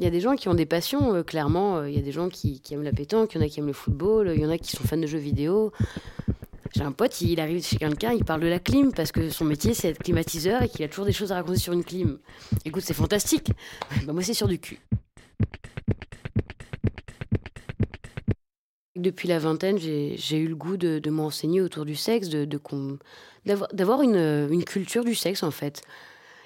Il y a des gens qui ont des passions, euh, clairement. Euh, Il y a des gens qui, aiment la pétanque, il y en a qui aiment le football, il y en a qui sont fans de jeux vidéo. J'ai un pote, il arrive chez quelqu'un, il parle de la clim parce que son métier c'est être climatiseur et qu'il a toujours des choses à raconter sur une clim. Écoute, c'est fantastique. Bah, moi, c'est sur du cul. Depuis la vingtaine, j'ai eu le goût de, m'enseigner autour du sexe, d'avoir une culture du sexe en fait.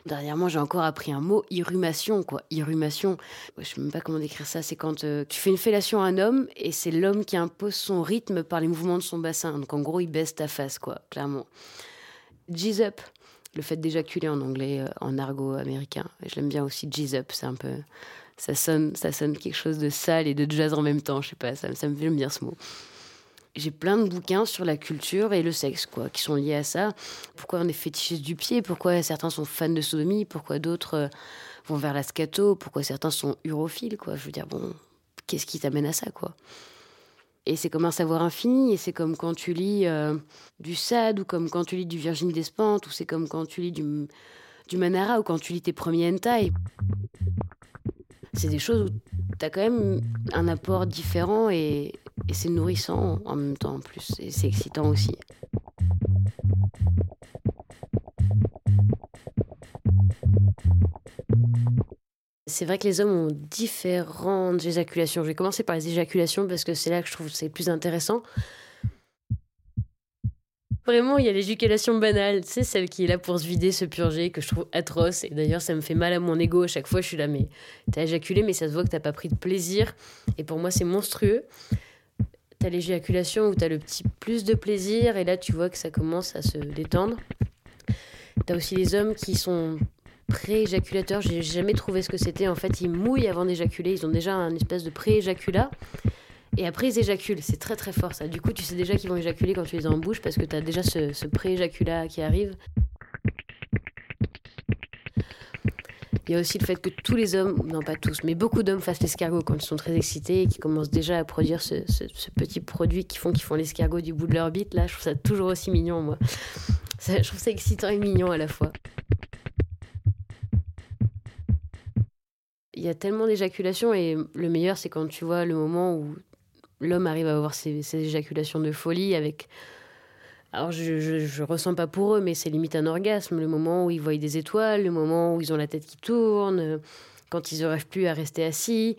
Dernièrement, j'ai encore appris un mot, irrumation, quoi. Irrumation. Je sais même pas comment décrire ça. C'est quand euh, tu fais une fellation à un homme et c'est l'homme qui impose son rythme par les mouvements de son bassin. Donc en gros, il baisse ta face, quoi, clairement. Jizz up. Le fait d'éjaculer en anglais, euh, en argot américain. Je l'aime bien aussi, jizz up. C'est un peu. Ça sonne, ça sonne quelque chose de sale et de jazz en même temps. Je sais pas, ça, ça me fait bien ce mot j'ai plein de bouquins sur la culture et le sexe, quoi, qui sont liés à ça. Pourquoi on est fétichiste du pied, pourquoi certains sont fans de sodomie, pourquoi d'autres euh, vont vers la scato, pourquoi certains sont urophiles. Je veux dire, bon, qu'est-ce qui t'amène à ça, quoi? Et c'est comme un savoir infini, et c'est comme quand tu lis euh, du Sade, ou comme quand tu lis du Virginie Despentes, ou c'est comme quand tu lis du, du Manara, ou quand tu lis tes premiers hentai. C'est des choses où t'as quand même un apport différent et, et c'est nourrissant en même temps en plus. Et c'est excitant aussi. C'est vrai que les hommes ont différentes éjaculations. Je vais commencer par les éjaculations parce que c'est là que je trouve que c'est plus intéressant. Vraiment, il y a l'éjaculation banale, tu sais, celle qui est là pour se vider, se purger, que je trouve atroce. Et d'ailleurs, ça me fait mal à mon ego à chaque fois. Je suis là, mais t'as éjaculé, mais ça se voit que t'as pas pris de plaisir. Et pour moi, c'est monstrueux. T'as l'éjaculation où t'as le petit plus de plaisir, et là, tu vois que ça commence à se détendre. T'as aussi les hommes qui sont pré-éjaculateurs. J'ai jamais trouvé ce que c'était. En fait, ils mouillent avant d'éjaculer. Ils ont déjà un espèce de pré-éjaculat. Et après, ils éjaculent. C'est très très fort ça. Du coup, tu sais déjà qu'ils vont éjaculer quand tu les as en bouche parce que tu as déjà ce, ce pré-éjaculat qui arrive. Il y a aussi le fait que tous les hommes, non pas tous, mais beaucoup d'hommes fassent l'escargot quand ils sont très excités et qui commencent déjà à produire ce, petit produit qui font qu'ils font l'escargot du bout de leur bite. Là, je trouve ça toujours aussi mignon, moi. Je trouve ça excitant et mignon à la fois. Il y a tellement d'éjaculations et le meilleur, c'est quand tu vois le moment où l'homme arrive à avoir ses éjaculations de folie avec. Alors, je, je, ressens pas pour eux, mais c'est limite un orgasme. Le moment où ils voient des étoiles, le moment où ils ont la tête qui tourne, euh, quand ils n'arrivent plus à rester assis,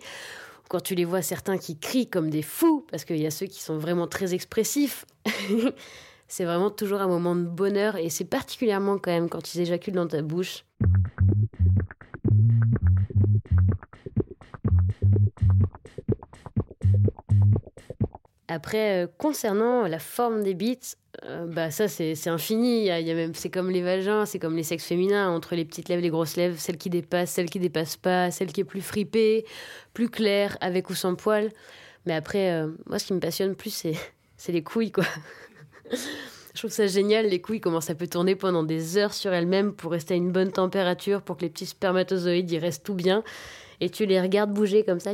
quand tu les vois certains qui crient comme des fous, parce qu'il y a ceux qui sont vraiment très expressifs. c'est vraiment toujours un moment de bonheur et c'est particulièrement quand même quand ils éjaculent dans ta bouche. Après, euh, concernant la forme des bites, euh, bah ça c'est infini. Il y a, y a même c'est comme les vagins, c'est comme les sexes féminins entre les petites lèvres, les grosses lèvres, celle qui dépasse, celle qui dépasse pas, celle qui est plus fripée, plus claire, avec ou sans poils. Mais après, euh, moi ce qui me passionne plus c'est c'est les couilles quoi. Je trouve ça génial, les couilles, comment ça peut tourner pendant des heures sur elles-mêmes pour rester à une bonne température, pour que les petits spermatozoïdes y restent tout bien. Et tu les regardes bouger comme ça.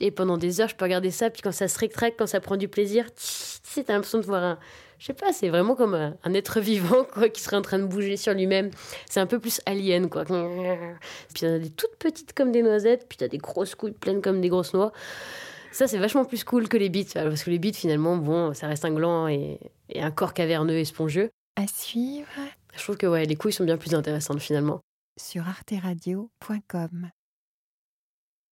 Et pendant des heures, je peux regarder ça. Puis quand ça se rétracte, quand ça prend du plaisir, t'as l'impression de voir un. Je sais pas, c'est vraiment comme un, un être vivant, quoi, qui serait en train de bouger sur lui-même. C'est un peu plus alien, quoi. Puis a des toutes petites comme des noisettes, puis t'as des grosses couilles pleines comme des grosses noix. Ça, c'est vachement plus cool que les bites, parce que les bites, finalement, bon, ça reste un gland et, et un corps caverneux et spongieux. À suivre Je trouve que ouais, les couilles sont bien plus intéressantes finalement. sur arteradio.com.